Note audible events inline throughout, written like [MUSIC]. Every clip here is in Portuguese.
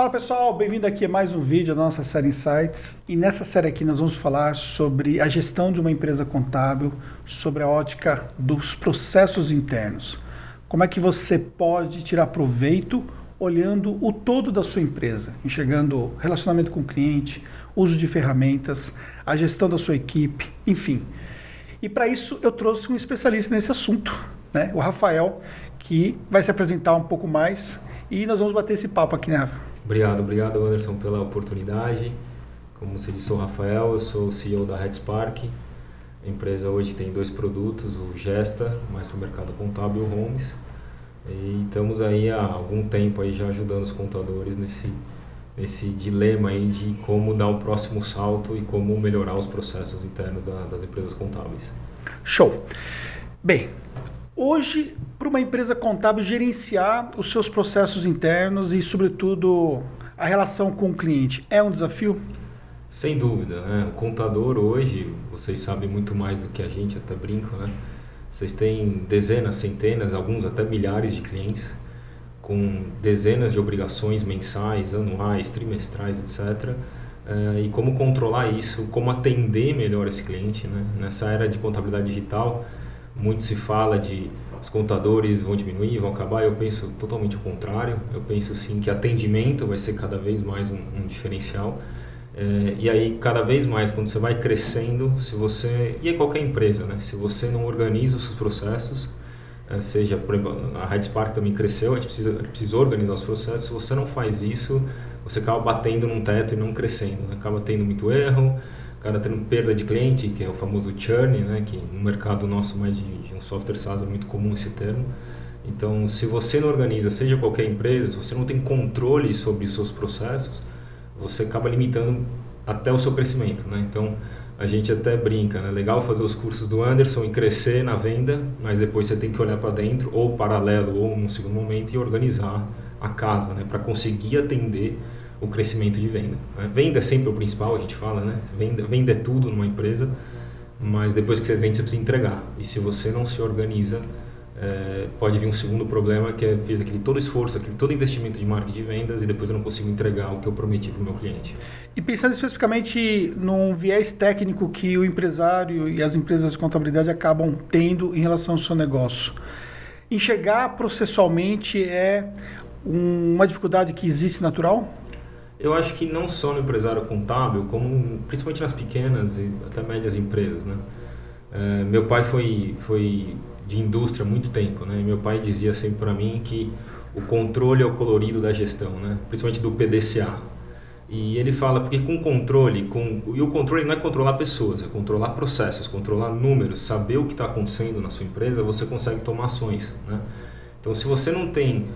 Fala pessoal, bem-vindo aqui a mais um vídeo da nossa série Insights. E nessa série aqui nós vamos falar sobre a gestão de uma empresa contábil, sobre a ótica dos processos internos. Como é que você pode tirar proveito olhando o todo da sua empresa, enxergando relacionamento com o cliente, uso de ferramentas, a gestão da sua equipe, enfim. E para isso eu trouxe um especialista nesse assunto, né? o Rafael, que vai se apresentar um pouco mais e nós vamos bater esse papo aqui, né? Obrigado, obrigado Anderson pela oportunidade. Como você disse, sou o Rafael, eu sou o CEO da Headspark. A empresa hoje tem dois produtos, o Gesta, mais para o mercado contábil, e o Homes. E estamos aí há algum tempo aí já ajudando os contadores nesse, nesse dilema aí de como dar o próximo salto e como melhorar os processos internos da, das empresas contábeis. Show! Bem, hoje, para uma empresa contábil gerenciar os seus processos internos e, sobretudo, a relação com o cliente, é um desafio? Sem dúvida, né? O contador hoje, vocês sabem muito mais do que a gente, até brinco, né? Vocês têm dezenas, centenas, alguns até milhares de clientes com dezenas de obrigações mensais, anuais, trimestrais, etc. Eh, e como controlar isso, como atender melhor esse cliente. Né? Nessa era de contabilidade digital, muito se fala de os contadores vão diminuir, vão acabar. Eu penso totalmente o contrário. Eu penso sim que atendimento vai ser cada vez mais um, um diferencial. É, e aí, cada vez mais, quando você vai crescendo, se você. E é qualquer empresa, né? Se você não organiza os seus processos, é, seja, por exemplo, a Red Spark também cresceu, a gente precisa, precisa organizar os processos. Se você não faz isso, você acaba batendo num teto e não crescendo. Acaba tendo muito erro, acaba tendo perda de cliente, que é o famoso churn, né? Que no mercado nosso, mais de, de um software SaaS, é muito comum esse termo. Então, se você não organiza, seja qualquer empresa, se você não tem controle sobre os seus processos, você acaba limitando até o seu crescimento, né? Então, a gente até brinca, né? Legal fazer os cursos do Anderson e crescer na venda, mas depois você tem que olhar para dentro, ou paralelo, ou num segundo momento, e organizar a casa, né? Para conseguir atender o crescimento de venda. Né? Venda é sempre o principal, a gente fala, né? Venda, venda é tudo numa empresa, mas depois que você vende, você precisa entregar. E se você não se organiza, é, pode vir um segundo problema que é fiz aquele todo esforço, aquele todo investimento de marketing de vendas e depois eu não consigo entregar o que eu prometi para o meu cliente. E pensando especificamente num viés técnico que o empresário e as empresas de contabilidade acabam tendo em relação ao seu negócio, enxergar processualmente é uma dificuldade que existe natural? Eu acho que não só no empresário contábil, como principalmente nas pequenas e até médias empresas, né? É, meu pai foi foi de indústria há muito tempo, né? Meu pai dizia sempre para mim que o controle é o colorido da gestão, né? Principalmente do PDCA. E ele fala porque com controle, com e o controle não é controlar pessoas, é controlar processos, controlar números, saber o que está acontecendo na sua empresa, você consegue tomar ações, né? Então, se você não tem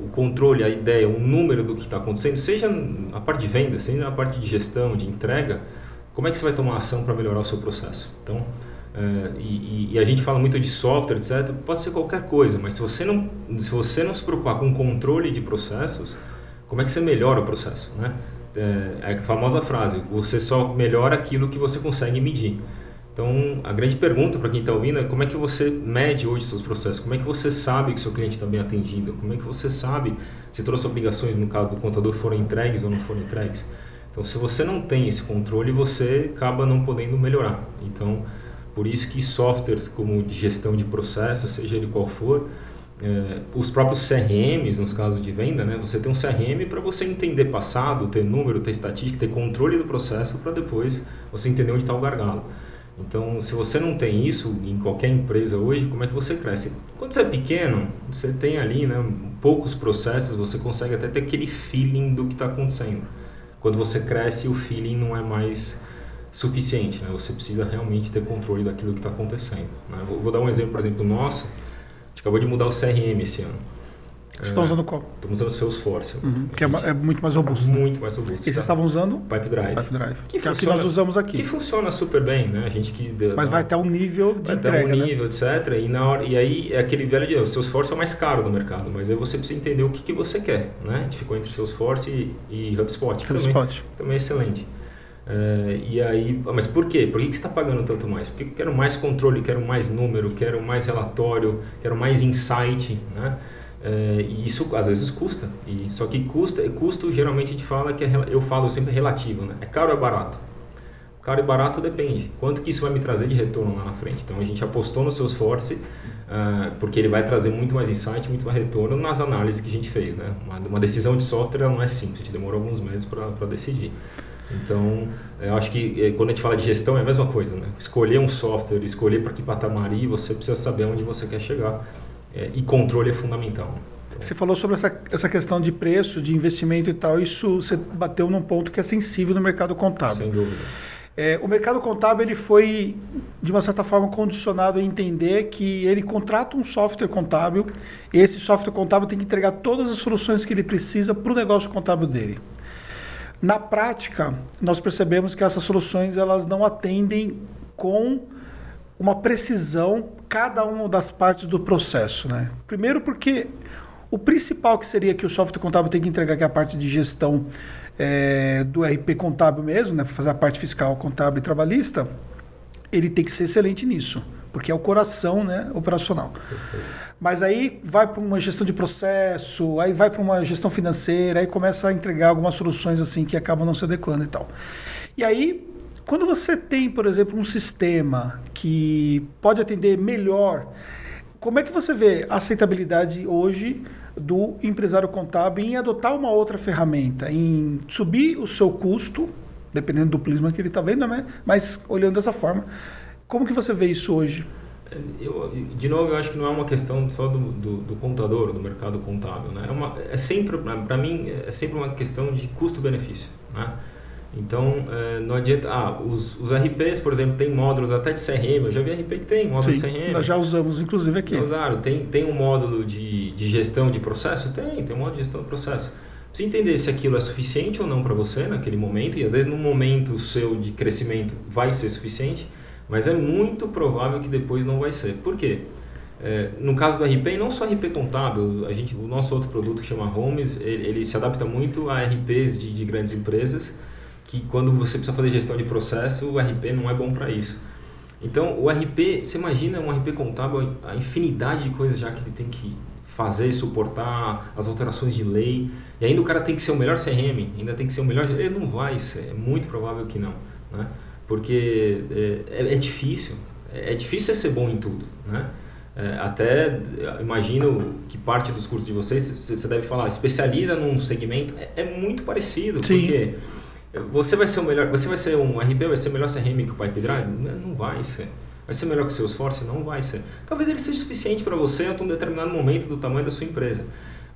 o controle, a ideia, o número do que está acontecendo, seja a parte de venda, seja a parte de gestão, de entrega, como é que você vai tomar ação para melhorar o seu processo? Então, Uh, e, e, a gente fala muito de software, etc. Pode ser qualquer coisa, mas se você não se você não se preocupar com controle de processos, como é que você melhora o processo, né? É, é a famosa frase: você só melhora aquilo que você consegue medir. Então, a grande pergunta para quem está ouvindo é como é que você mede hoje seus processos? Como é que você sabe que seu cliente está bem atendido? Como é que você sabe se todas as obrigações, no caso do contador, foram entregues ou não foram entregues? Então, se você não tem esse controle, você acaba não podendo melhorar. Então, por isso que softwares como de gestão de processos, seja ele qual for, é, os próprios CRMs, nos casos de venda, né, você tem um CRM para você entender passado, ter número, ter estatística, ter controle do processo para depois você entender onde está o gargalo. Então, se você não tem isso em qualquer empresa hoje, como é que você cresce? Quando você é pequeno, você tem ali né, poucos processos, você consegue até ter aquele feeling do que está acontecendo. Quando você cresce, o feeling não é mais suficiente, né? Você precisa realmente ter controle daquilo que está acontecendo. Né? Vou, vou, dar um exemplo, por exemplo, nosso. A gente acabou de mudar o CRM esse ano. Vocês estão usando qual? Estamos usando o Salesforce. Uhum, que é, é, muito mais robusto. Muito mais robusto. E vocês tá? estavam usando? Pipe Drive. Pipe Drive. Que, que funciona, é o que nós usamos aqui. Que funciona super bem, né? A gente quis... Mas vai até um nível de vai entrega, até um nível, né? etc. E, na hora, e aí é aquele velho de... O Salesforce é o mais caro do mercado, mas aí você precisa entender o que, que você quer, né? A gente ficou entre Salesforce e, e HubSpot. HubSpot. Também, também é excelente. Uh, e aí, mas por quê? Por que, que você está pagando tanto mais? Porque eu quero mais controle, quero mais número, quero mais relatório, quero mais insight, né? É, e isso às vezes custa. E, só que custa, custo geralmente a gente fala que é, eu falo sempre relativo, né? É caro ou é barato? Caro e barato depende. Quanto que isso vai me trazer de retorno lá na frente? Então a gente apostou no Salesforce uh, porque ele vai trazer muito mais insight, muito mais retorno nas análises que a gente fez, né? Uma, uma decisão de software não é simples, a gente demorou alguns meses para decidir. Então, eu acho que eh, quando a gente fala de gestão é a mesma coisa, né? Escolher um software, escolher para que patamar ir, você precisa saber onde você quer chegar. É, e controle é fundamental. Então, você falou sobre essa, essa questão de preço, de investimento e tal. Isso você bateu num ponto que é sensível no mercado contábil. Sem dúvida. É, o mercado contábil ele foi, de uma certa forma, condicionado a entender que ele contrata um software contábil e esse software contábil tem que entregar todas as soluções que ele precisa para o negócio contábil dele. Na prática, nós percebemos que essas soluções elas não atendem com uma precisão cada uma das partes do processo. Né? Primeiro porque o principal que seria que o software contábil tem que entregar, que é a parte de gestão é, do RP contábil mesmo, né, fazer a parte fiscal, contábil e trabalhista, ele tem que ser excelente nisso, porque é o coração né, operacional. Mas aí vai para uma gestão de processo, aí vai para uma gestão financeira, aí começa a entregar algumas soluções assim que acabam não se adequando e tal. E aí, quando você tem, por exemplo, um sistema que pode atender melhor, como é que você vê a aceitabilidade hoje do empresário contábil em adotar uma outra ferramenta, em subir o seu custo, dependendo do prisma que ele está vendo, né? mas olhando dessa forma. Como que você vê isso hoje? Eu, de novo, eu acho que não é uma questão só do, do, do contador, do mercado contábil. Né? É, uma, é sempre, para mim, é sempre uma questão de custo-benefício. Né? Então, é, não adianta. Ah, os, os RPs, por exemplo, tem módulos até de CRM. Eu já vi RP que tem módulo Sim, de CRM. Nós já usamos, inclusive, aqui. Usaram. Tem, tem um módulo de, de gestão de processo? Tem, tem um módulo de gestão de processo. Precisa entender se aquilo é suficiente ou não para você naquele momento. E às vezes, no momento seu de crescimento, vai ser suficiente. Mas é muito provável que depois não vai ser. Por quê? É, no caso do RP, não só RP contábil, a gente, o nosso outro produto que chama Homes, ele, ele se adapta muito a RPs de, de grandes empresas, que quando você precisa fazer gestão de processo, o RP não é bom para isso. Então, o RP, você imagina um RP contábil, a infinidade de coisas já que ele tem que fazer, suportar as alterações de lei, e ainda o cara tem que ser o melhor CRM, ainda tem que ser o melhor... Ele não vai ser, é muito provável que não, né? porque é, é, é difícil, é, é difícil ser bom em tudo, né? É, até imagino que parte dos cursos de vocês você deve falar especializa num segmento é, é muito parecido Sim. porque você vai ser o melhor você vai ser um RP vai ser melhor CRM que o Pipe Drive não vai ser vai ser melhor que o Salesforce não vai ser talvez ele seja suficiente para você até um determinado momento do tamanho da sua empresa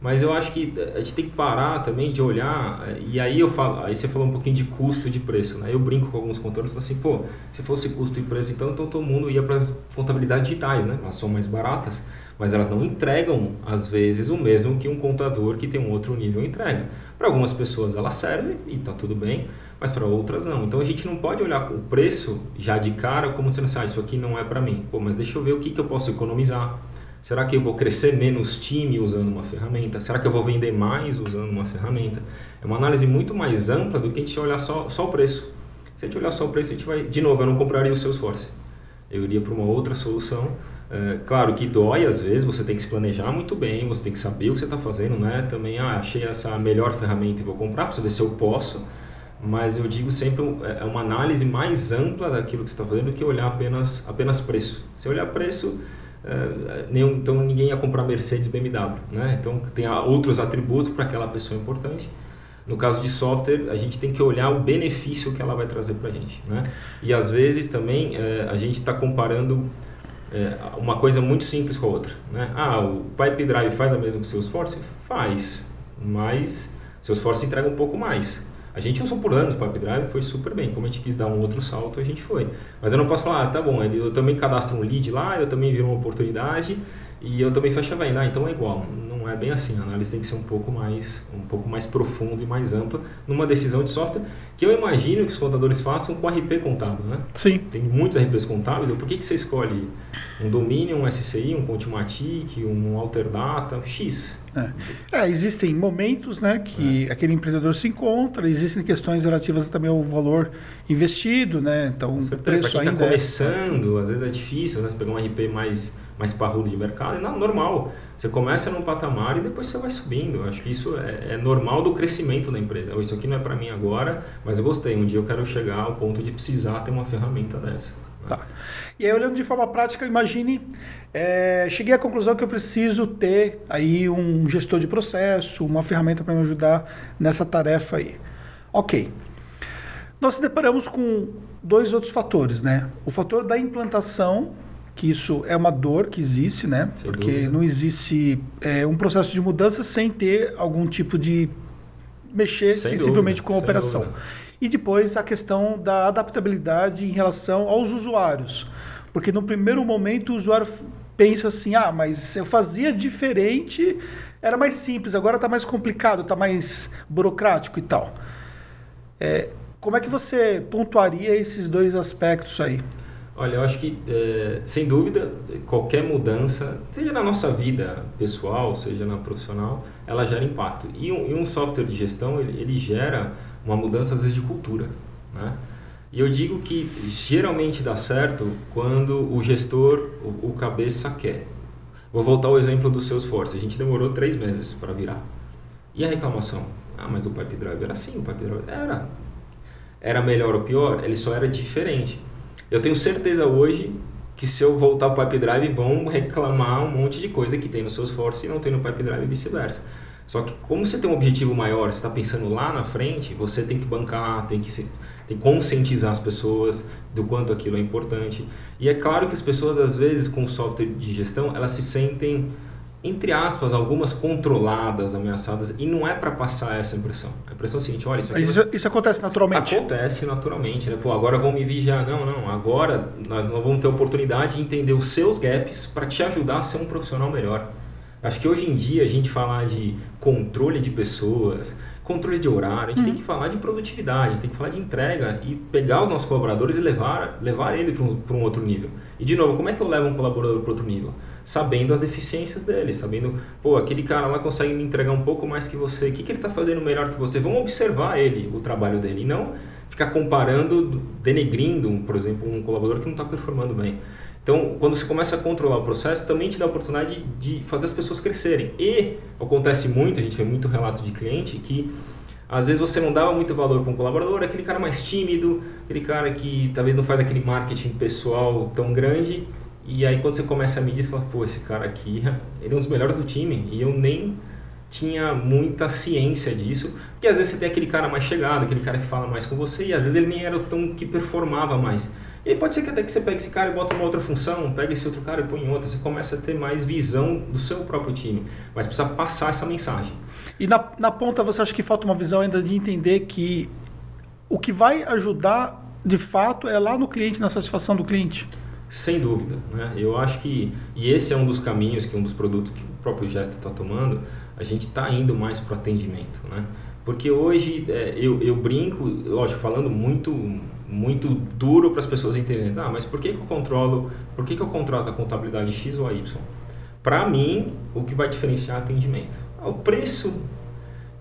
mas eu acho que a gente tem que parar também de olhar, eh, e aí eu falo, aí você falou um pouquinho de custo e de preço, né? Eu brinco com alguns contadores e assim, pô, se fosse custo e preço, então, então todo mundo ia para as contabilidades digitais, né? Elas são mais baratas, mas elas não entregam, às vezes, o mesmo que um contador que tem um outro nível entrega. Para algumas pessoas ela serve e está tudo bem, mas para outras não. Então a gente não pode olhar o preço já de cara como dizendo assim, ah, isso aqui não é para mim. Pô, mas deixa eu ver o que, que eu posso economizar Será que eu vou crescer menos time usando uma ferramenta? Será que eu vou vender mais usando uma ferramenta? É uma análise muito mais ampla do que a gente olhar só, só o preço. Se a gente olhar só o preço, a gente vai. De novo, eu não compraria o Salesforce. Eu iria para uma outra solução. É, claro que dói às vezes, você tem que se planejar muito bem, você tem que saber o que você está fazendo, né? Também, ah, achei essa melhor ferramenta e vou comprar para saber se eu posso. Mas eu digo sempre, é, é uma análise mais ampla daquilo que você está fazendo do que olhar apenas, apenas preço. Se olhar preço, Uh, nenhum, então ninguém ia comprar Mercedes BMW, né? Então tem outros atributos para aquela pessoa importante. No caso de software, a gente tem que olhar o benefício que ela vai trazer para a gente, né? E às vezes também uh, a gente está comparando uh, uma coisa muito simples com a outra, né? Ah, o Pipe Drive faz a mesma que o Salesforce? Faz, mas o Salesforce entrega um pouco mais. A gente usou por anos o Pipe Drive, foi super bem. Como a gente quis dar um outro salto, a gente foi. Mas eu não posso falar, ah, tá bom, eu também cadastro um lead lá, eu também viro uma oportunidade e eu também fecho a venda. Ah, então é igual. Não é bem assim. A análise tem que ser um pouco mais, um pouco mais profunda e mais ampla numa decisão de software que eu imagino que os contadores façam com RP contábil, né? Sim. Tem muitos RPs contábeis. Por que, que você escolhe um domínio, um SCI, um Contimatic, um Alterdata, um X? É. é. existem momentos né, que é. aquele empreendedor se encontra, existem questões relativas também ao valor investido, né? Então, o preço tá ainda está começando, é... às vezes é difícil, né? Você pegar um RP mais mais parrudo de mercado, não, normal. Você começa num patamar e depois você vai subindo. Eu acho que isso é, é normal do crescimento da empresa. Isso aqui não é para mim agora, mas eu gostei. Um dia eu quero chegar ao ponto de precisar ter uma ferramenta dessa. Tá. E aí, olhando de forma prática, imagine, é, cheguei à conclusão que eu preciso ter aí um gestor de processo, uma ferramenta para me ajudar nessa tarefa aí. Ok. Nós se deparamos com dois outros fatores, né? O fator da implantação, que isso é uma dor que existe, né? Sem Porque dúvida. não existe é, um processo de mudança sem ter algum tipo de mexer sem sensivelmente dúvida, com a operação. Dúvida. E depois a questão da adaptabilidade em relação aos usuários. Porque no primeiro momento o usuário pensa assim: ah, mas eu fazia diferente, era mais simples, agora está mais complicado, está mais burocrático e tal. É, como é que você pontuaria esses dois aspectos aí? Olha, eu acho que, é, sem dúvida, qualquer mudança, seja na nossa vida pessoal, seja na profissional, ela gera impacto. E um, e um software de gestão, ele, ele gera uma mudança às vezes de cultura, né? E eu digo que geralmente dá certo quando o gestor, o, o cabeça quer. Vou voltar ao exemplo do Salesforce. A gente demorou três meses para virar. E a reclamação? Ah, mas o Pipe Drive era assim, o Pipe Drive era. Era melhor ou pior? Ele só era diferente. Eu tenho certeza hoje que se eu voltar para o Pipe Drive vão reclamar um monte de coisa que tem no Salesforce e não tem no Pipe Drive e vice-versa. Só que como você tem um objetivo maior, você está pensando lá na frente, você tem que bancar, tem que, se, tem que conscientizar as pessoas do quanto aquilo é importante. E é claro que as pessoas, às vezes, com software de gestão, elas se sentem, entre aspas, algumas controladas, ameaçadas, e não é para passar essa impressão. A impressão é a seguinte, olha, isso aqui... Isso, isso acontece naturalmente? Acontece naturalmente, né? Pô, agora vão me vigiar. Não, não, agora nós vamos ter oportunidade de entender os seus gaps para te ajudar a ser um profissional melhor. Acho que hoje em dia a gente falar de controle de pessoas, controle de horário, a gente tem uhum. que falar de produtividade, tem que falar de entrega e pegar os nossos colaboradores e levar, levar ele para um, um outro nível. E de novo, como é que eu levo um colaborador para outro nível? Sabendo as deficiências dele, sabendo, pô, aquele cara lá consegue me entregar um pouco mais que você, o que, que ele está fazendo melhor que você? Vamos observar ele, o trabalho dele, e não ficar comparando, denegrindo, por exemplo, um colaborador que não está performando bem. Então, quando você começa a controlar o processo, também te dá a oportunidade de, fazer as pessoas crescerem. E acontece muito, a gente vê muito relato de cliente que às vezes você não dava muito valor para um colaborador, aquele cara mais tímido, aquele cara que talvez não faz aquele marketing pessoal tão grande. E aí quando você começa a medir, você fala, pô, esse cara aqui, ele é um dos melhores do time. E eu nem tinha muita ciência disso, porque às vezes você tem aquele cara mais chegado, aquele cara que fala mais com você, e às vezes ele nem era tão que performava mais. E aí pode ser que até que você pegue esse cara e bota uma outra função, pega esse outro cara e põe outra, você começa a ter mais visão do seu próprio time, mas precisa passar essa mensagem. E na, na ponta você acha que falta uma visão ainda de entender que o que vai ajudar de fato é lá no cliente, na satisfação do cliente? Sem dúvida. Né? Eu acho que, e esse é um dos caminhos, que um dos produtos que o próprio Gesto está tomando, a gente está indo mais para o atendimento. Né? Porque hoje é, eu, eu brinco, lógico, falando muito muito duro para as pessoas entenderem. Ah, mas por que, que eu controlo, por que, que eu contrato a contabilidade X ou a Y? Para mim, o que vai diferenciar é atendimento. O preço,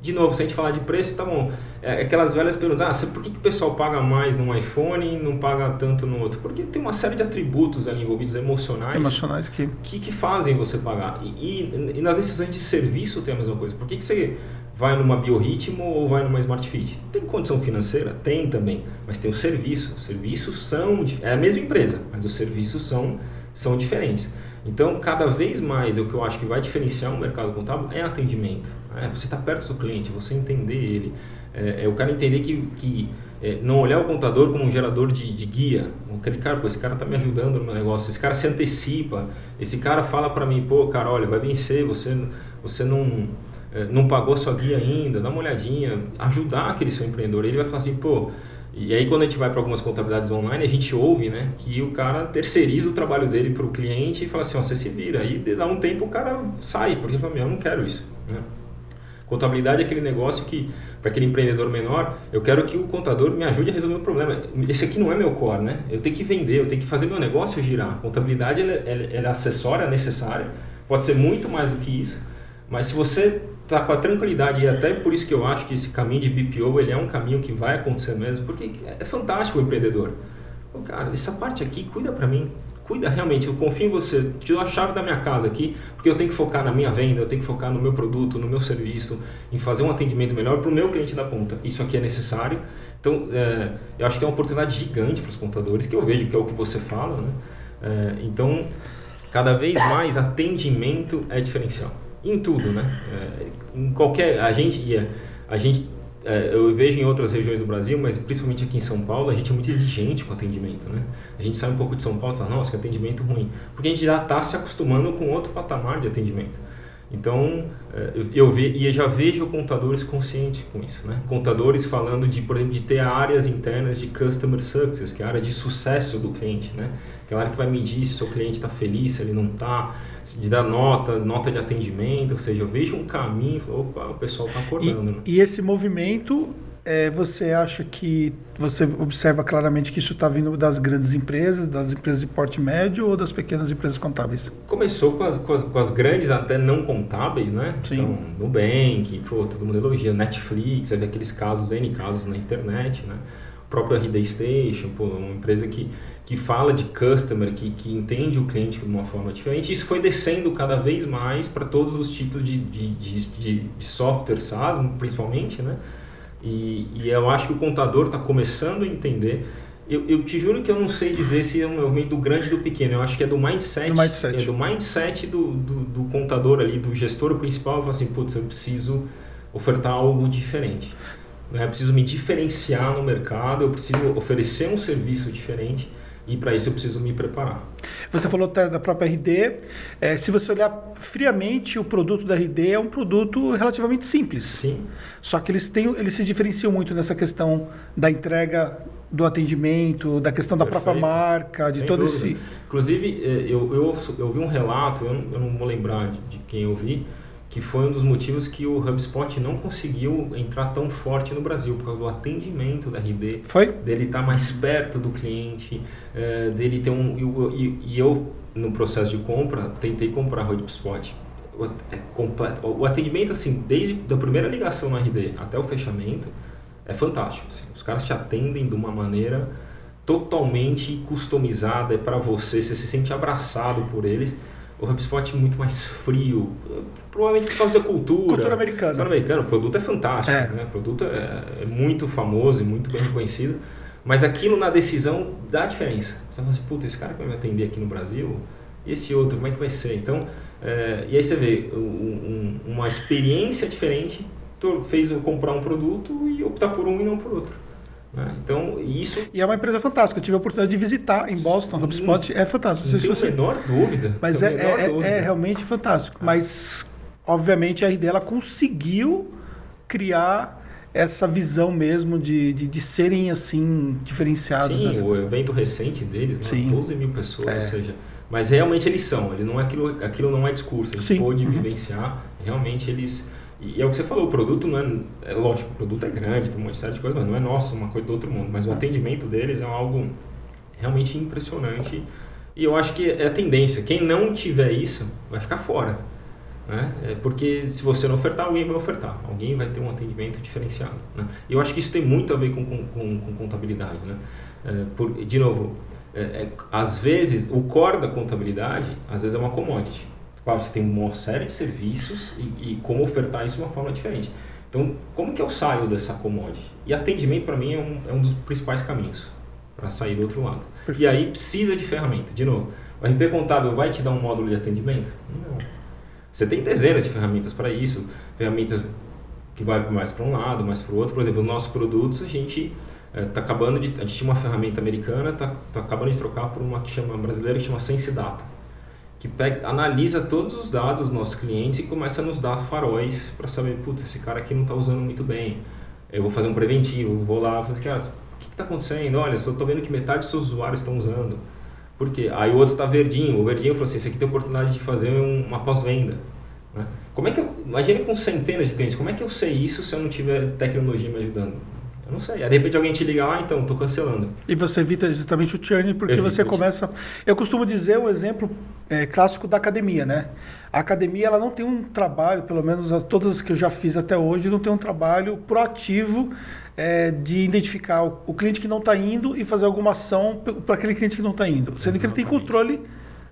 de novo, se a gente falar de preço, tá bom. É aquelas velhas perguntas, ah, por que, que o pessoal paga mais num iPhone e não paga tanto no outro? Porque tem uma série de atributos ali envolvidos emocionais, emocionais que... que, que fazem você pagar. E, e, e, nas decisões de serviço tem a mesma coisa. Por que, que você vai numa biorritmo ou vai numa smart fit? Tem condição financeira? Tem também, mas tem o serviço. Os serviços são é a mesma empresa, mas os serviços são são diferentes. Então, cada vez mais, o que eu acho que vai diferenciar o mercado contábil é atendimento. É, você está perto do cliente, você entender ele. É, é o cara entender que, que é, não olhar o contador como um gerador de, de guia. Aquele cara, pô, esse cara está me ajudando no meu negócio. Esse cara se antecipa. Esse cara fala para mim, pô, cara, olha, vai vencer, você, você não é, não pagou sua guia ainda, dá uma olhadinha, ajudar aquele seu empreendedor. Ele vai falar assim, pô. E aí quando a gente vai para algumas contabilidades online, a gente ouve, né, que o cara terceiriza o trabalho dele para o cliente e fala assim, você se vira. Aí dá um tempo o cara sai, porque ele fala, eu não quero isso. Né? Contabilidade é aquele negócio que, para aquele empreendedor menor, eu quero que o contador me ajude a resolver o problema. Esse aqui não é meu core, né? Eu tenho que vender, eu tenho que fazer meu negócio girar. Contabilidade ela, ela, ela é acessória, necessária, pode ser muito mais do que isso. Mas se você tá com a tranquilidade e até por isso que eu acho que esse caminho de BPO ele é um caminho que vai acontecer mesmo, porque é fantástico o empreendedor. Pô, cara, essa parte aqui cuida para mim. Cuida realmente, eu confio em você, te dou a chave da minha casa aqui, porque eu tenho que focar na minha venda, eu tenho que focar no meu produto, no meu serviço, em fazer um atendimento melhor para o meu cliente da ponta. Isso aqui é necessário. Então, é, eu acho que tem uma oportunidade gigante para os contadores, que eu vejo que é o que você fala, né? É, então, cada vez mais atendimento é diferencial. Em tudo, né? É, em qualquer... A gente... A gente é, eu vejo em outras regiões do Brasil, mas principalmente aqui em São Paulo, a gente é muito exigente com atendimento, né? A gente sai um pouco de São Paulo e fala, nossa, que atendimento ruim. Porque a gente já está se acostumando com outro patamar de atendimento. Então, é, eu ve, e eu já vejo contadores conscientes com isso, né? Contadores falando de, por exemplo, de ter áreas internas de customer success, que é a área de sucesso do cliente, né? Aquela área que vai medir se o seu cliente está feliz, se ele não está, de dar nota, nota de atendimento, ou seja, eu vejo um caminho, opa, o pessoal está acordando. E, né? e esse movimento é, você acha que você observa claramente que isso está vindo das grandes empresas, das empresas de porte médio ou das pequenas empresas contábeis? Começou com as, com as, com as grandes, até não contábeis, né? Sim. Então, Nubank, pô, todo mundo elogia, Netflix, você vê aqueles casos, N casos na internet, né? O próprio RD Station, pô, uma empresa que, que fala de customer, que, que entende o cliente de uma forma diferente. Isso foi descendo cada vez mais para todos os tipos de, de, de, de, software SaaS, principalmente, né? E, e eu acho que o contador está começando a entender. Eu, eu, te juro que eu não sei dizer se é um movimento do grande ou do pequeno. Eu acho que é do mindset. Do mindset. É do mindset do, do, do contador ali, do gestor principal. Fala assim, putz, eu preciso ofertar algo diferente. Né? Eu preciso me diferenciar no mercado, eu preciso oferecer um serviço diferente e para isso eu preciso me preparar. Você falou até da própria RD. É, se você olhar friamente, o produto da RD é um produto relativamente simples. Sim. Só que eles, têm, eles se diferenciam muito nessa questão da entrega do atendimento, da questão da Perfeito. própria marca, de Sem todo dúvida. esse. Inclusive, eh, eu, eu, eu vi um relato, eu não, eu não vou lembrar de, de quem eu vi, que foi um dos motivos que o HubSpot não conseguiu entrar tão forte no Brasil, por causa do atendimento da RD, Foi? dele estar mais perto do cliente, eh, dele ter um... E, e eu, no processo de compra, tentei comprar o HubSpot. O, é completo, o atendimento, assim, desde a primeira ligação no RD até o fechamento, é fantástico. Assim. Os caras te atendem de uma maneira totalmente customizada, é para você, você se sente abraçado por eles. O HubSpot é muito mais frio, provavelmente por causa da cultura. Cultura americana. Cultura americana, o produto é fantástico, É. né? o produto é, é muito famoso e muito bem reconhecido, mas aquilo na decisão dá diferença. Você fala assim, puta, esse cara que vai me atender aqui no Brasil, e esse outro, como é que vai ser? Então, é, e aí você vê um- um- uma experiência diferente fez eu comprar um produto e optar por um e não por outro. Né? Então, isso E é uma empresa fantástica. Eu tive a oportunidade de visitar em Boston. O HubSpot é fantástico. Não tem se a você... menor dúvida. Mas tem é, a menor é- dúvida. é realmente fantástico. Mas, obviamente, a RD ela conseguiu criar essa visão mesmo de, de, de serem assim diferenciados. Sim, o questão. evento recente deles, né, Sim. 12 mil pessoas, É. ou seja, mas realmente eles são, ele não é aquilo, aquilo não é discurso, a gente Sim. pôde Uhum. vivenciar, realmente eles, e é o que você falou, o produto não é, é lógico, o produto é grande, tem um monte de coisas, mas não é nosso, uma coisa do outro mundo, mas o atendimento deles é algo realmente impressionante e eu acho que é a tendência, quem não tiver isso vai ficar fora, né? É porque se você não ofertar, alguém vai ofertar, alguém vai ter um atendimento diferenciado. Né? E eu acho que isso tem muito a ver com, com, com, com contabilidade. Né? É, por, de novo, é, é, às vezes o core da contabilidade, às vezes é uma commodity. Claro, você tem uma série de serviços e, e como ofertar isso de uma forma diferente. Então, como que eu saio dessa commodity? E atendimento para mim é um, é um dos principais caminhos para sair do outro lado. Perfeito. E aí precisa de ferramenta. De novo, o RP Contábil vai te dar um módulo de atendimento? Não. Você tem dezenas de ferramentas para isso, ferramentas que vai mais para um lado, mais para o outro. Por exemplo, os nossos produtos, a gente está acabando de... A gente tinha uma ferramenta americana, está tá acabando de trocar por uma que chama brasileira, que chama Sense Data, que pega, analisa todos os dados dos nossos clientes e começa a nos dar faróis para saber, putz, esse cara aqui não está usando muito bem. Eu vou fazer um preventivo, vou lá, fazer, cara, o que está acontecendo? Olha, só estou vendo que metade dos seus usuários estão usando. Por quê? Aí o outro está verdinho. O verdinho falou assim, esse aqui tem oportunidade de fazer um- uma pós-venda. Né? Como é que eu, imagina com centenas de clientes, como é que eu sei isso se eu não tiver tecnologia me ajudando? Eu não sei. Aí, de repente alguém te liga lá, ah, então, estou cancelando. E você evita justamente o churn, porque Evita você começa. Eu costumo dizer um exemplo é, clássico da academia, né? A academia ela não tem um trabalho, pelo menos todas as que eu já fiz até hoje, não tem um trabalho proativo é, de identificar o, o, cliente que não está indo e fazer alguma ação para aquele cliente que não está indo. Sendo Exatamente. que ele tem controle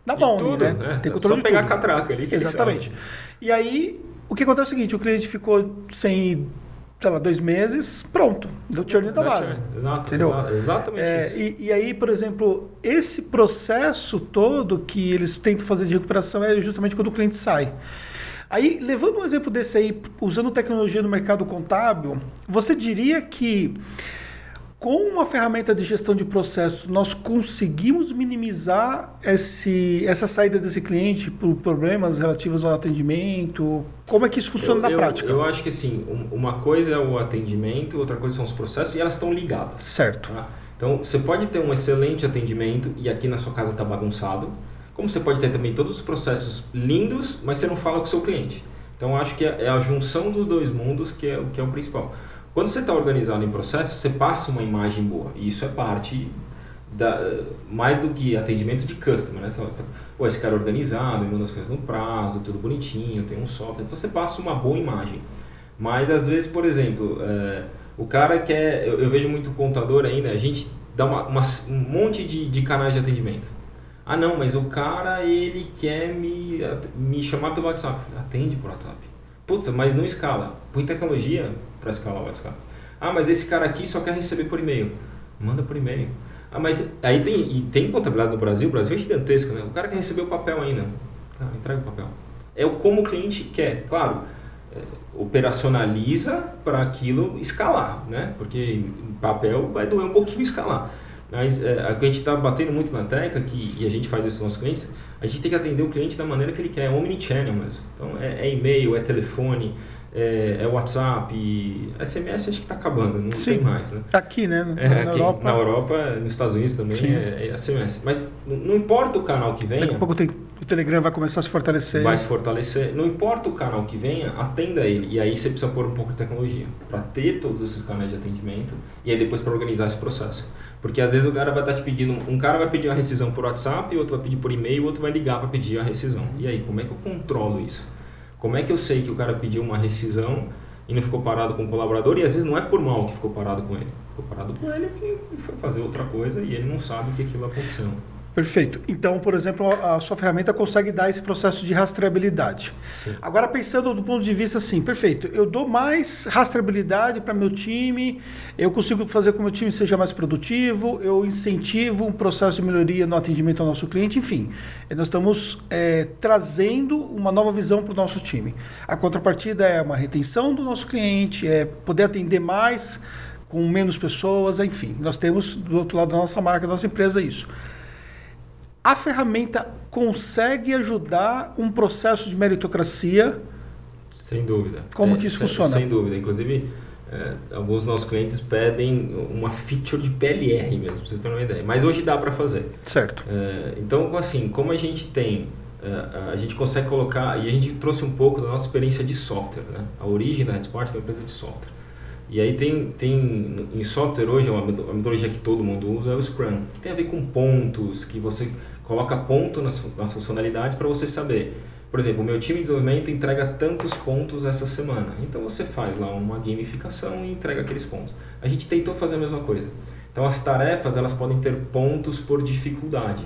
na mão, né? né? Tem controle Só pegar tudo. a catraca ali. Exatamente. E aí, o que acontece é o seguinte, o cliente ficou sem sei lá, dois meses, pronto, deu churn da base. Exato, entendeu? Exa exatamente é, isso. E, e, aí, por exemplo, esse processo todo que eles tentam fazer de recuperação é justamente quando o cliente sai. Aí, levando um exemplo desse aí, usando tecnologia no mercado contábil, você diria que com uma ferramenta de gestão de processo, nós conseguimos minimizar esse, essa saída desse cliente por problemas relativos ao atendimento? Como é que isso funciona eu, na eu, prática? Eu acho que assim, uma coisa é o atendimento, outra coisa são os processos e elas estão ligadas. Certo. Tá? Então, você pode ter um excelente atendimento e aqui na sua casa está bagunçado, como você pode ter também todos os processos lindos, mas você não fala com o seu cliente. Então, eu acho que é, é a junção dos dois mundos que é, que é o principal. Quando você está organizado em processo, você passa uma imagem boa. E isso é parte da, mais do que atendimento de customer, né? Você, esse cara é organizado, manda as coisas no prazo, tudo bonitinho, tem um software. Então você passa uma boa imagem. Mas às vezes, por exemplo, é, o cara quer. Eu, eu, vejo muito contador ainda, a gente dá uma, uma, um monte de, de canais de atendimento. Ah, não, mas o cara ele quer me, me chamar pelo WhatsApp. Atende por WhatsApp. Putz, mas não escala. Põe tecnologia, para escalar o WhatsApp. Ah, mas esse cara aqui só quer receber por e-mail. Manda por e-mail. Ah, mas aí tem, e tem contabilidade no Brasil, o Brasil é gigantesco, né? O cara quer receber o papel ainda. Ah, entrega o papel. É o como o cliente quer. Claro, é, operacionaliza para aquilo escalar, né? Porque papel vai doer um pouquinho escalar. Mas é, a gente está batendo muito na tecla que, e a gente faz isso com os nossos clientes, a gente tem que atender o cliente da maneira que ele quer, é omnichannel mesmo. Então é, é e-mail, é telefone, é, é WhatsApp, SMS acho que está acabando, não Sim. tem mais, né? Aqui, né? Na, é, aqui, Europa. Na Europa, nos Estados Unidos também é, é, SMS. Mas não importa o canal que venha. Daqui a pouco tem, o Telegram vai começar a se fortalecer. Vai se fortalecer. Não importa o canal que venha, atenda ele. E aí você precisa pôr um pouco de tecnologia para ter todos esses canais de atendimento e aí depois para organizar esse processo. Porque às vezes o cara vai estar tá te pedindo, um cara vai pedir a rescisão por WhatsApp, outro vai pedir por e-mail, outro vai ligar para pedir a rescisão. E aí, como é que eu controlo isso? Como é que eu sei que o cara pediu uma rescisão e não ficou parado com o colaborador? E às vezes não é por mal que ficou parado com ele. Ficou parado com ele que foi fazer outra coisa e ele não sabe que aquilo aconteceu. Perfeito. Então, por exemplo, a sua ferramenta consegue dar esse processo de rastreabilidade. Sim. Agora, pensando do ponto de vista assim, perfeito, eu dou mais rastreabilidade para meu time, eu consigo fazer com que o meu time seja mais produtivo, eu incentivo um processo de melhoria no atendimento ao nosso cliente, enfim. Nós estamos é, trazendo uma nova visão para o nosso time. A contrapartida é uma retenção do nosso cliente, é poder atender mais com menos pessoas, enfim. Nós temos do outro lado da nossa marca, da nossa empresa, isso a ferramenta consegue ajudar um processo de meritocracia? Sem dúvida. Como é, que isso sem, funciona? Sem dúvida. Inclusive, é, alguns dos nossos clientes pedem uma feature de PLR mesmo, vocês terem uma ideia. Mas hoje dá para fazer. Certo. É, então, assim, como a gente tem, é, a gente consegue colocar, e a gente trouxe um pouco da nossa experiência de software, né? A origem da Redsport é uma empresa de software. E aí tem, tem em software hoje, a metodologia que todo mundo usa é o Scrum, que tem a ver com pontos, que você coloca ponto nas, nas funcionalidades para você saber. Por exemplo, o meu time de desenvolvimento entrega tantos pontos essa semana. Então você faz lá uma gamificação e entrega aqueles pontos. A gente tentou fazer a mesma coisa. Então as tarefas elas podem ter pontos por dificuldade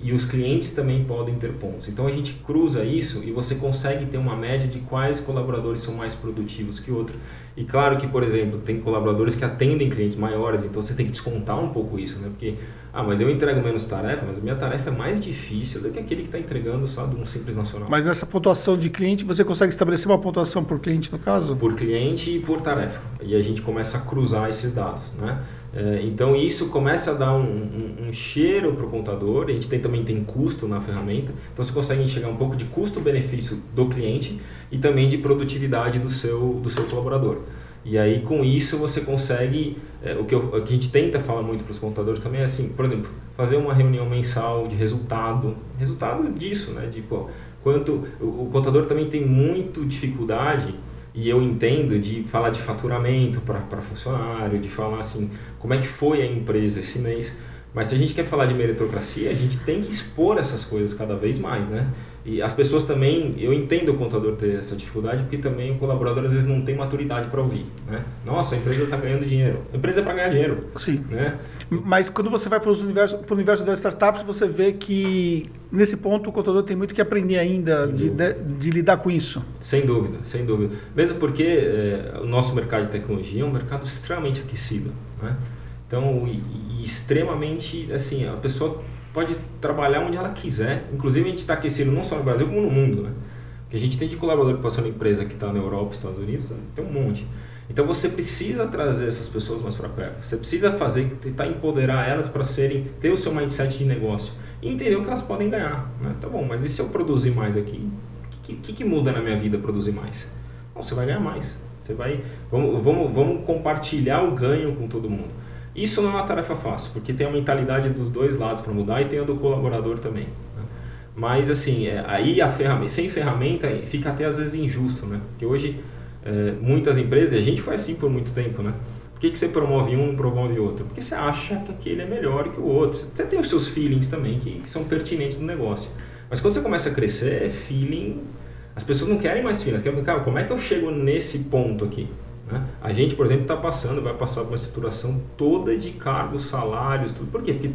e os clientes também podem ter pontos. Então a gente cruza isso e você consegue ter uma média de quais colaboradores são mais produtivos que outro. E claro que, por exemplo, tem colaboradores que atendem clientes maiores, então você tem que descontar um pouco isso, né? Porque, ah, mas eu entrego menos tarefa, mas a minha tarefa é mais difícil do que aquele que está entregando só de um simples nacional. Mas nessa pontuação de cliente, você consegue estabelecer uma pontuação por cliente, no caso? Por cliente e por tarefa. E a gente começa a cruzar esses dados, né? É, então isso começa a dar um, um, um cheiro para o contador, a gente tem, também tem custo na ferramenta, então você consegue enxergar um pouco de custo-benefício do cliente e também de produtividade do seu, do seu colaborador. E aí com isso você consegue, é, o, que eu, o que a gente tenta falar muito para os contadores também é assim, por exemplo, fazer uma reunião mensal de resultado, resultado disso, né? De, pô, quanto o, o contador também tem muito dificuldade e eu entendo de falar de faturamento para funcionário, de falar assim, como é que foi a empresa esse mês. Mas se a gente quer falar de meritocracia, a gente tem que expor essas coisas cada vez mais, né? E as pessoas também, eu entendo o contador ter essa dificuldade, porque também o colaborador às vezes não tem maturidade para ouvir, né? Nossa, a empresa está ganhando dinheiro. A empresa é para ganhar dinheiro. Sim. Né? Mas quando você vai para o universo, universo das startups, você vê que nesse ponto o contador tem muito que aprender ainda de, de, de, lidar com isso. Sem dúvida, sem dúvida. Mesmo porque é, o nosso mercado de tecnologia é um mercado extremamente aquecido, né? Então, e, e extremamente, assim, a pessoa pode trabalhar onde ela quiser. Inclusive, a gente está aquecendo não só no Brasil, como no mundo, né? Que a gente tem de colaborador que passou na empresa que está na Europa, Estados Unidos, tem um monte. Então você precisa trazer essas pessoas mais para perto. Você precisa fazer, tentar empoderar elas para serem, ter o seu mindset de negócio e entender o que elas podem ganhar. Né? Tá bom, mas e se eu produzir mais aqui? O que, que, que, muda na minha vida produzir mais? Bom, você vai ganhar mais. Você vai, vamos, vamos, vamos compartilhar o ganho com todo mundo. Isso não é uma tarefa fácil, porque tem a mentalidade dos dois lados para mudar e tem a do colaborador também. Né? Mas assim, é, aí a ferramenta, sem ferramenta fica até às vezes injusto, né? Porque hoje é, muitas empresas, e a gente foi assim por muito tempo, né? Por que, que você promove um e promove outro? Porque você acha que aquele é melhor que o outro. Você tem os seus feelings também que, que são pertinentes no negócio. Mas quando você começa a crescer, feeling. As pessoas não querem mais feeling, elas querem, cara, como é que eu chego nesse ponto aqui? Né? A gente, por exemplo, está passando, vai passar por uma estruturação toda de cargos, salários, tudo. Por quê? Porque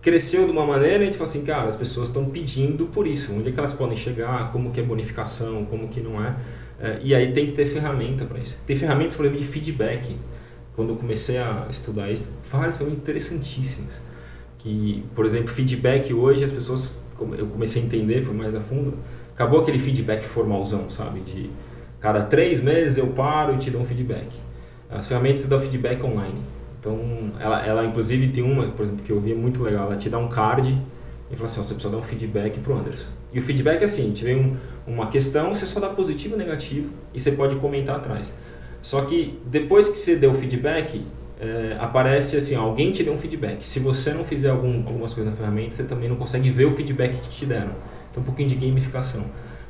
cresceu de uma maneira e a gente fala assim, cara, as pessoas estão pedindo por isso. Onde é que elas podem chegar, como que é bonificação, como que não é. é e aí tem que ter ferramenta para isso. Tem ferramentas, por exemplo, de feedback. Quando eu comecei a estudar isso, várias ferramentas interessantíssimas. Que, por exemplo, feedback hoje as pessoas, eu comecei a entender, foi mais a fundo, acabou aquele feedback formalzão, sabe? De Cada três meses eu paro e te dou um feedback. As ferramentas te dão feedback online. Então, ela, ela inclusive tem uma, por exemplo, que eu vi muito legal. Ela te dá um card e fala assim: você precisa dar um feedback pro Anderson. E o feedback é assim: tiver um, uma questão, você só dá positivo ou negativo e você pode comentar atrás. Só que depois que você deu o feedback, é, aparece assim: alguém te deu um feedback. Se você não fizer algum, algumas coisas na ferramenta, você também não consegue ver o feedback que te deram. Então, um pouquinho de gamificação.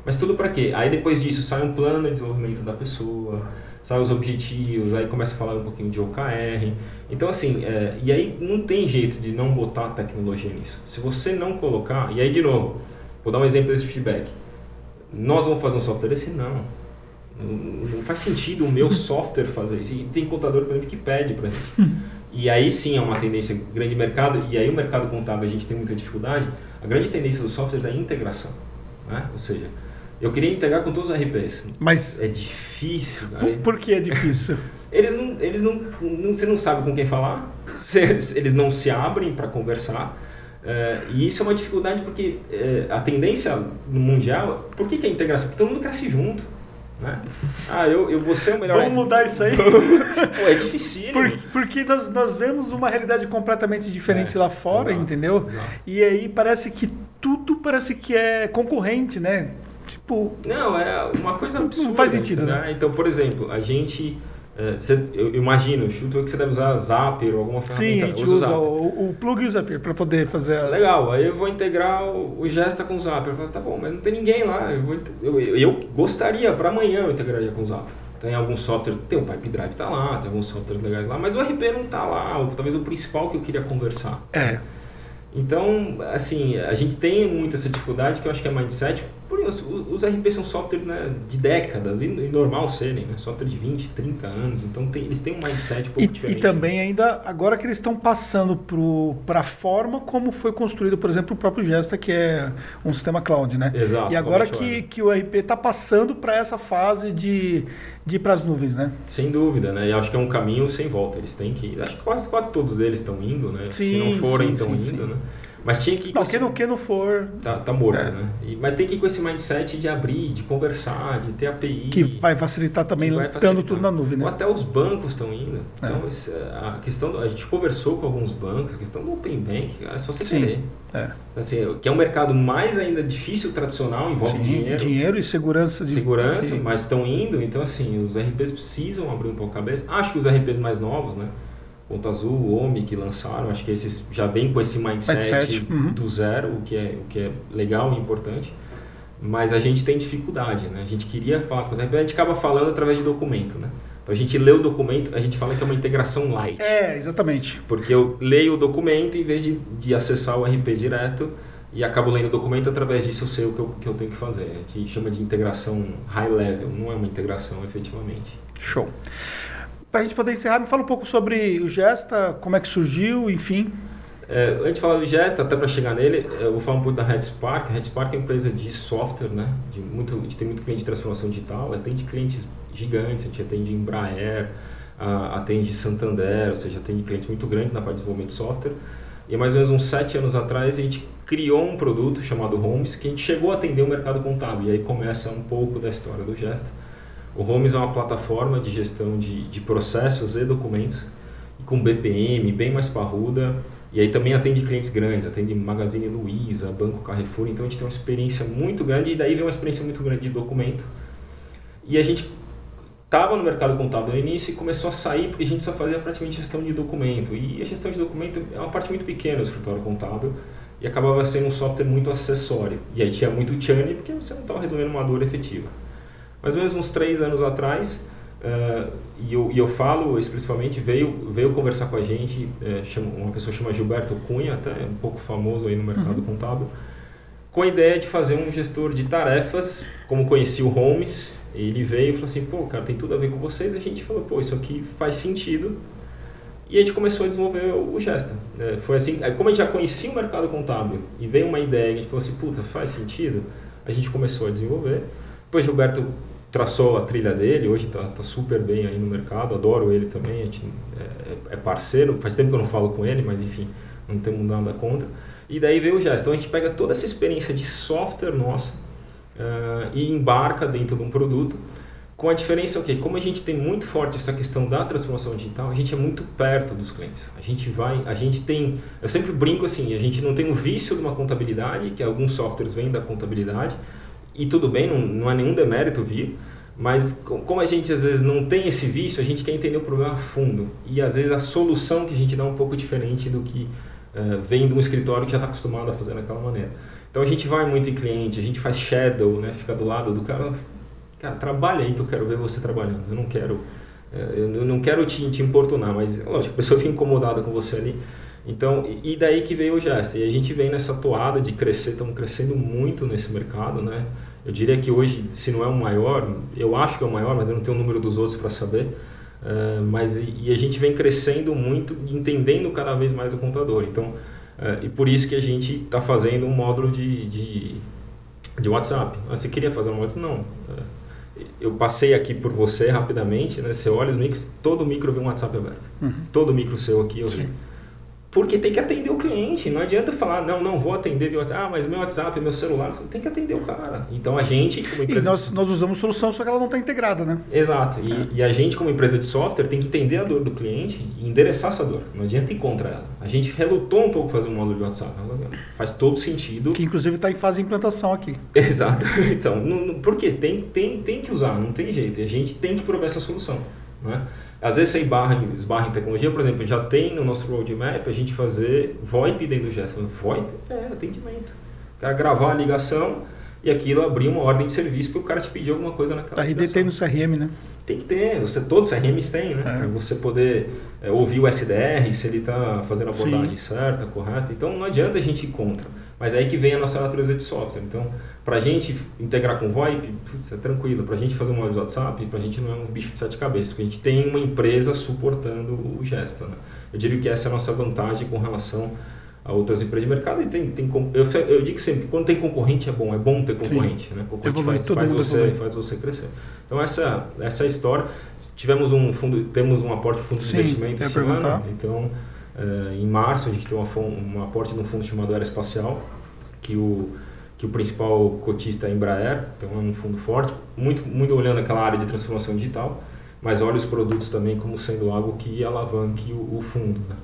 Mas tudo para quê? Aí depois disso sai um plano de desenvolvimento da pessoa, sai os objetivos, aí começa a falar um pouquinho de OKR. Então assim, é, e aí não tem jeito de não botar tecnologia nisso. Se você não colocar, e aí de novo, vou dar um exemplo desse feedback. Nós vamos fazer um software desse? Não. Não, faz sentido o meu [LAUGHS] software fazer isso. E tem contador, por exemplo, que pede para gente. [LAUGHS] E aí sim é uma tendência grande mercado, e aí o mercado contábil a gente tem muita dificuldade. A grande tendência dos softwares é a integração. Né? Ou seja, eu queria integrar com todos os RPs. Mas. É difícil, cara. Por, por que é difícil? [LAUGHS] eles não. Eles não, não. Você não sabe com quem falar, eles não se abrem para conversar. É, e isso é uma dificuldade porque é, a tendência no mundial. Por que, que é a integração? Porque todo mundo cresce junto. Né? Ah, eu, eu vou ser o melhor. Vamos mudar isso aí? [LAUGHS] Pô, é difícil. Por, porque nós, nós vemos uma realidade completamente diferente é, lá fora, exato, entendeu? Exato. E aí parece que tudo parece que é concorrente, né? Tipo. Não, é uma coisa absurda. Não faz sentido, né? né? Então, por exemplo, a gente. É, eu imagino, chuto que você deve usar Zapier ou alguma ferramenta. Sim, a gente usa, o, o, plug e o Zapier para poder fazer. A... Legal, aí eu vou integrar o, o Gesta com o Zapier. Eu falo, tá bom, mas não tem ninguém lá. Eu, vou, eu, eu gostaria, para amanhã eu integraria com o Zapier. Tem algum software, tem o Pipe Drive tá lá, tem alguns softwares legais lá, mas o RP não tá lá, ou talvez o principal que eu queria conversar. É. Então, assim, a gente tem muito essa dificuldade que eu acho que é mindset, por isso, os, RP são softwares né, de décadas, e, e normal serem, né? Software de 20, 30 anos, então tem, eles têm um mindset um pouco e, diferente. E também ainda, agora que eles estão passando para a forma como foi construído, por exemplo, o próprio Gesta, que é um sistema cloud, né? Exato. E agora que, que o RP está passando para essa fase de, de ir para as nuvens, né? Sem dúvida, né? E acho que é um caminho sem volta, eles têm que Acho que quase, quase todos eles estão indo, né? Sim, Se não forem, estão indo, sim. né? Mas tinha que ir não, esse... não, quem não for. Tá, tá morto, é. né? E, mas tem que ir com esse mindset de abrir, de conversar, de ter API. Que vai facilitar também, estando tudo na nuvem, né? Ou até os bancos estão indo. Então, é. a questão. Do, a gente conversou com alguns bancos, a questão do Open Bank, é só você Sim. querer. É. Assim, que é um mercado mais ainda difícil, tradicional, envolve Sim, dinheiro. Dinheiro e segurança. De... Segurança, mas estão indo. Então, assim, os RPs precisam abrir um pouco a cabeça. Acho que os RPs mais novos, né? Ponto Azul, o OMI que lançaram, acho que esses já vem com esse mindset, mindset. Uhum. do zero, o que, é, o que é legal e importante. mas a gente tem dificuldade, né? A gente queria falar com a gente acaba falando através de documento, né? Então a gente lê o documento, a gente fala que é uma integração light. É, exatamente. Porque eu leio o documento em vez de, de acessar o RP direto e acabo lendo o documento através disso eu sei o que eu, que eu tenho que fazer. A gente chama de integração high level, não é uma integração efetivamente. Show. Para a gente poder encerrar, me fala um pouco sobre o Gesta, como é que surgiu, enfim. É, antes de falar do Gesta, até para chegar nele, eu vou falar um pouco da RedSpark. A RedSpark é uma empresa de software, né? De muito, a gente tem muito cliente de transformação digital, atende clientes gigantes, a gente atende Embraer, atende Santander, ou seja, atende clientes muito grandes na parte de desenvolvimento de software. E mais ou menos uns sete anos atrás a gente criou um produto chamado Homes que a gente chegou a atender o mercado contábil. E aí começa um pouco da história do Gesta. O Homes é uma plataforma de gestão de, de processos e documentos, com BPM bem mais parruda, e aí também atende clientes grandes, atende Magazine Luiza, Banco Carrefour, então a gente tem uma experiência muito grande, e daí vem uma experiência muito grande de documento. E a gente estava no mercado contábil no início e começou a sair porque a gente só fazia praticamente gestão de documento. E a gestão de documento é uma parte muito pequena do escritório contábil e acabava sendo um software muito acessório. E aí tinha muito churn porque você não estava resolvendo uma dor efetiva. Mais ou menos uns três anos atrás, uh, e, eu, e eu falo especificamente, veio, veio conversar com a gente, uh, chama, uma pessoa chama Gilberto Cunha, até um pouco famoso aí no mercado uhum. contábil, com a ideia de fazer um gestor de tarefas, como conheci o Holmes, ele veio e falou assim, pô, cara, tem tudo a ver com vocês, a gente falou, pô, isso aqui faz sentido, e a gente começou a desenvolver o Gesta. É, foi assim, como a gente já conhecia o mercado contábil e veio uma ideia, a gente falou assim, puta, faz sentido, a gente começou a desenvolver. Depois Gilberto traçou a trilha dele, hoje está tá super bem aí no mercado, adoro ele também, a gente é, é, parceiro, faz tempo que eu não falo com ele, mas enfim, não temos nada contra. E daí veio o gesto. Então a gente pega toda essa experiência de software nossa uh, e embarca dentro de um produto, com a diferença, ok, como a gente tem muito forte essa questão da transformação digital, a gente é muito perto dos clientes. A gente vai, a gente tem, eu sempre brinco assim, a gente não tem o vício de uma contabilidade, que alguns softwares vêm da contabilidade, e tudo bem, não, não é nenhum demérito vir, mas como a gente às vezes não tem esse vício, a gente quer entender o problema a fundo. E às vezes a solução que a gente dá é um pouco diferente do que uh, vem de um escritório que já está acostumado a fazer daquela maneira. Então a gente vai muito em cliente, a gente faz shadow, né? fica do lado do cara, cara, trabalha aí que eu quero ver você trabalhando. Eu não quero, eh, eu não quero te, te importunar, mas lógico, a pessoa fica incomodada com você ali. Então, e daí que veio o gesto. E a gente vem nessa toada de crescer, estamos crescendo muito nesse mercado, né? Eu diria que hoje, se não é o maior, eu acho que é o maior, mas eu não tenho o número dos outros para saber. Uh, mas e, e, a gente vem crescendo muito, entendendo cada vez mais o contador. Então, uh, e por isso que a gente está fazendo um módulo de, de, de WhatsApp. Ah, você queria fazer um WhatsApp? Não. Uh, eu passei aqui por você rapidamente, né? Você olha os micros, todo micro vê um WhatsApp aberto. Uhum. Todo micro seu aqui eu vi. Sim. Porque tem que atender o cliente. Não adianta falar, não, não vou atender WhatsApp. Ah, mas meu WhatsApp, meu celular. Tem que atender o cara. Então a gente, como empresa. E nós, nós usamos solução, só que ela não está integrada, né? Exato. E, é. e, a gente, como empresa de software, tem que entender a dor do cliente e endereçar essa dor. Não adianta ir contra ela. A gente relutou um pouco fazer um módulo de WhatsApp. Faz todo sentido. Que inclusive está em fase de implantação aqui. [LAUGHS] Exato. Então, não, por quê? Tem, tem, tem que usar, não tem jeito. E a gente tem que prover essa solução. Né? Às vezes você esbarra, esbarra em tecnologia, por exemplo, já tem no nosso roadmap a gente fazer VoIP dentro do gesto. VoIP é atendimento. O cara gravar a ligação e aquilo abrir uma ordem de serviço para o cara te pedir alguma coisa naquela A RD tem no CRM, né? Tem que ter, você, todos os CRMs têm, né? É. Para você poder é, ouvir o SDR, se ele está fazendo a abordagem Sim. certa, correta. Então não adianta a gente ir contra. Mas é aí que vem a nossa natureza de software. Então, para a gente integrar com VoIP, putz, é tranquilo. Para a gente fazer um móvel de WhatsApp, para a gente não é um bicho de sete cabeças. Porque a gente tem uma empresa suportando o Gesta. Né? Eu diria que essa é a nossa vantagem com relação a outras empresas de mercado. E tem, tem, eu, eu digo sempre que quando tem concorrente é bom. É bom ter concorrente. Né? Concorrente faz, faz, você, faz você crescer. Então, essa, essa é a história. Tivemos um fundo, temos um aporte de fundo Sim, de investimento esse ano. Então, em março a gente tem uma, um aporte num fundo chamado Aeroespacial, que o, que o principal cotista é a Embraer, então é um fundo forte, muito, muito olhando aquela área de transformação digital, mas olha os produtos também como sendo algo que alavanque o, o fundo. Né?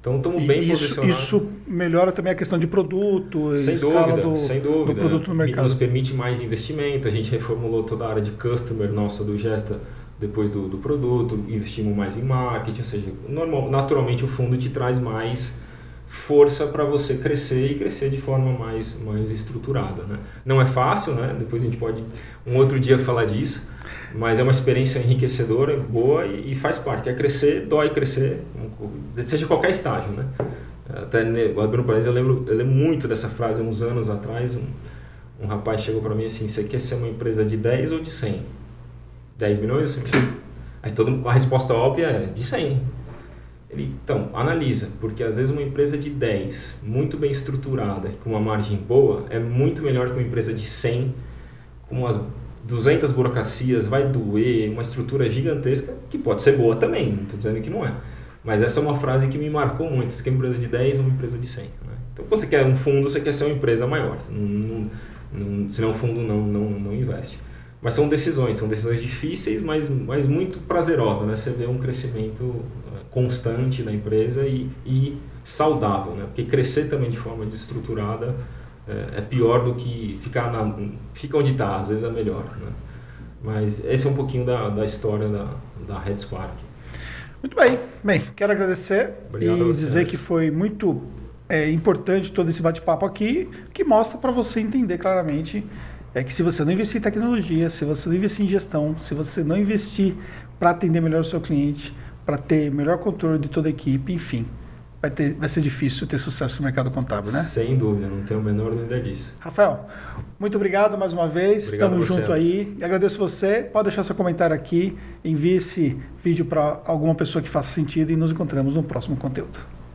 Então estamos bem isso, posicionados. Isso melhora também a questão de produto, sem dúvida, do, sem dúvida. do produto no mercado. Nos permite mais investimento, a gente reformulou toda a área de customer nossa do Gesta depois do, do produto, investimos mais em marketing, ou seja, normal, naturalmente o fundo te traz mais força para você crescer e crescer de forma mais, mais estruturada. Né? Não é fácil, né? depois a gente pode um outro dia falar disso, mas é uma experiência enriquecedora, boa e, e faz parte. É crescer, dói crescer, seja qualquer estágio. Né? Até abrindo país, eu lembro, eu lembro muito dessa frase uns anos atrás. Um, um rapaz chegou para mim assim: Você quer ser uma empresa de 10 ou de 100? 10 milhões? Sim. Aí todo, a resposta óbvia é de 100. Ele, então, analisa, porque às vezes uma empresa de 10, muito bem estruturada, com uma margem boa, é muito melhor que uma empresa de 100, com umas 200 burocracias, vai doer, uma estrutura gigantesca, que pode ser boa também, não estou dizendo que não é. Mas essa é uma frase que me marcou muito. Você quer uma empresa de 10 ou uma empresa de 100? Né? Então, quando você quer um fundo, você quer ser uma empresa maior. Você não, não, não, senão o fundo não, não, não investe. Mas são decisões, são decisões difíceis, mas, mas muito prazerosas. Né? Você vê um crescimento eh, constante da empresa e, e saudável. Né? Porque crescer também de forma desestruturada é, é pior do que ficar na, fica onde está, às vezes é melhor. Né? Mas esse é um pouquinho da, da história da, da Red Spark. Muito bem. Bem, quero agradecer Obrigado e dizer que foi muito é, importante todo esse bate-papo aqui, que mostra para você entender claramente é que se você não investir em tecnologia, se você não investir em gestão, se você não investir para atender melhor o seu cliente, para ter melhor controle de toda a equipe, enfim, vai, ter, vai ser difícil ter sucesso no mercado contábil, né? Sem dúvida, não tenho a menor dúvida disso. Rafael, muito obrigado mais uma vez. Obrigado Estamos junto aí. E agradeço você. Pode deixar seu comentário aqui, envie esse vídeo para alguma pessoa que faça sentido e nos encontramos no próximo conteúdo.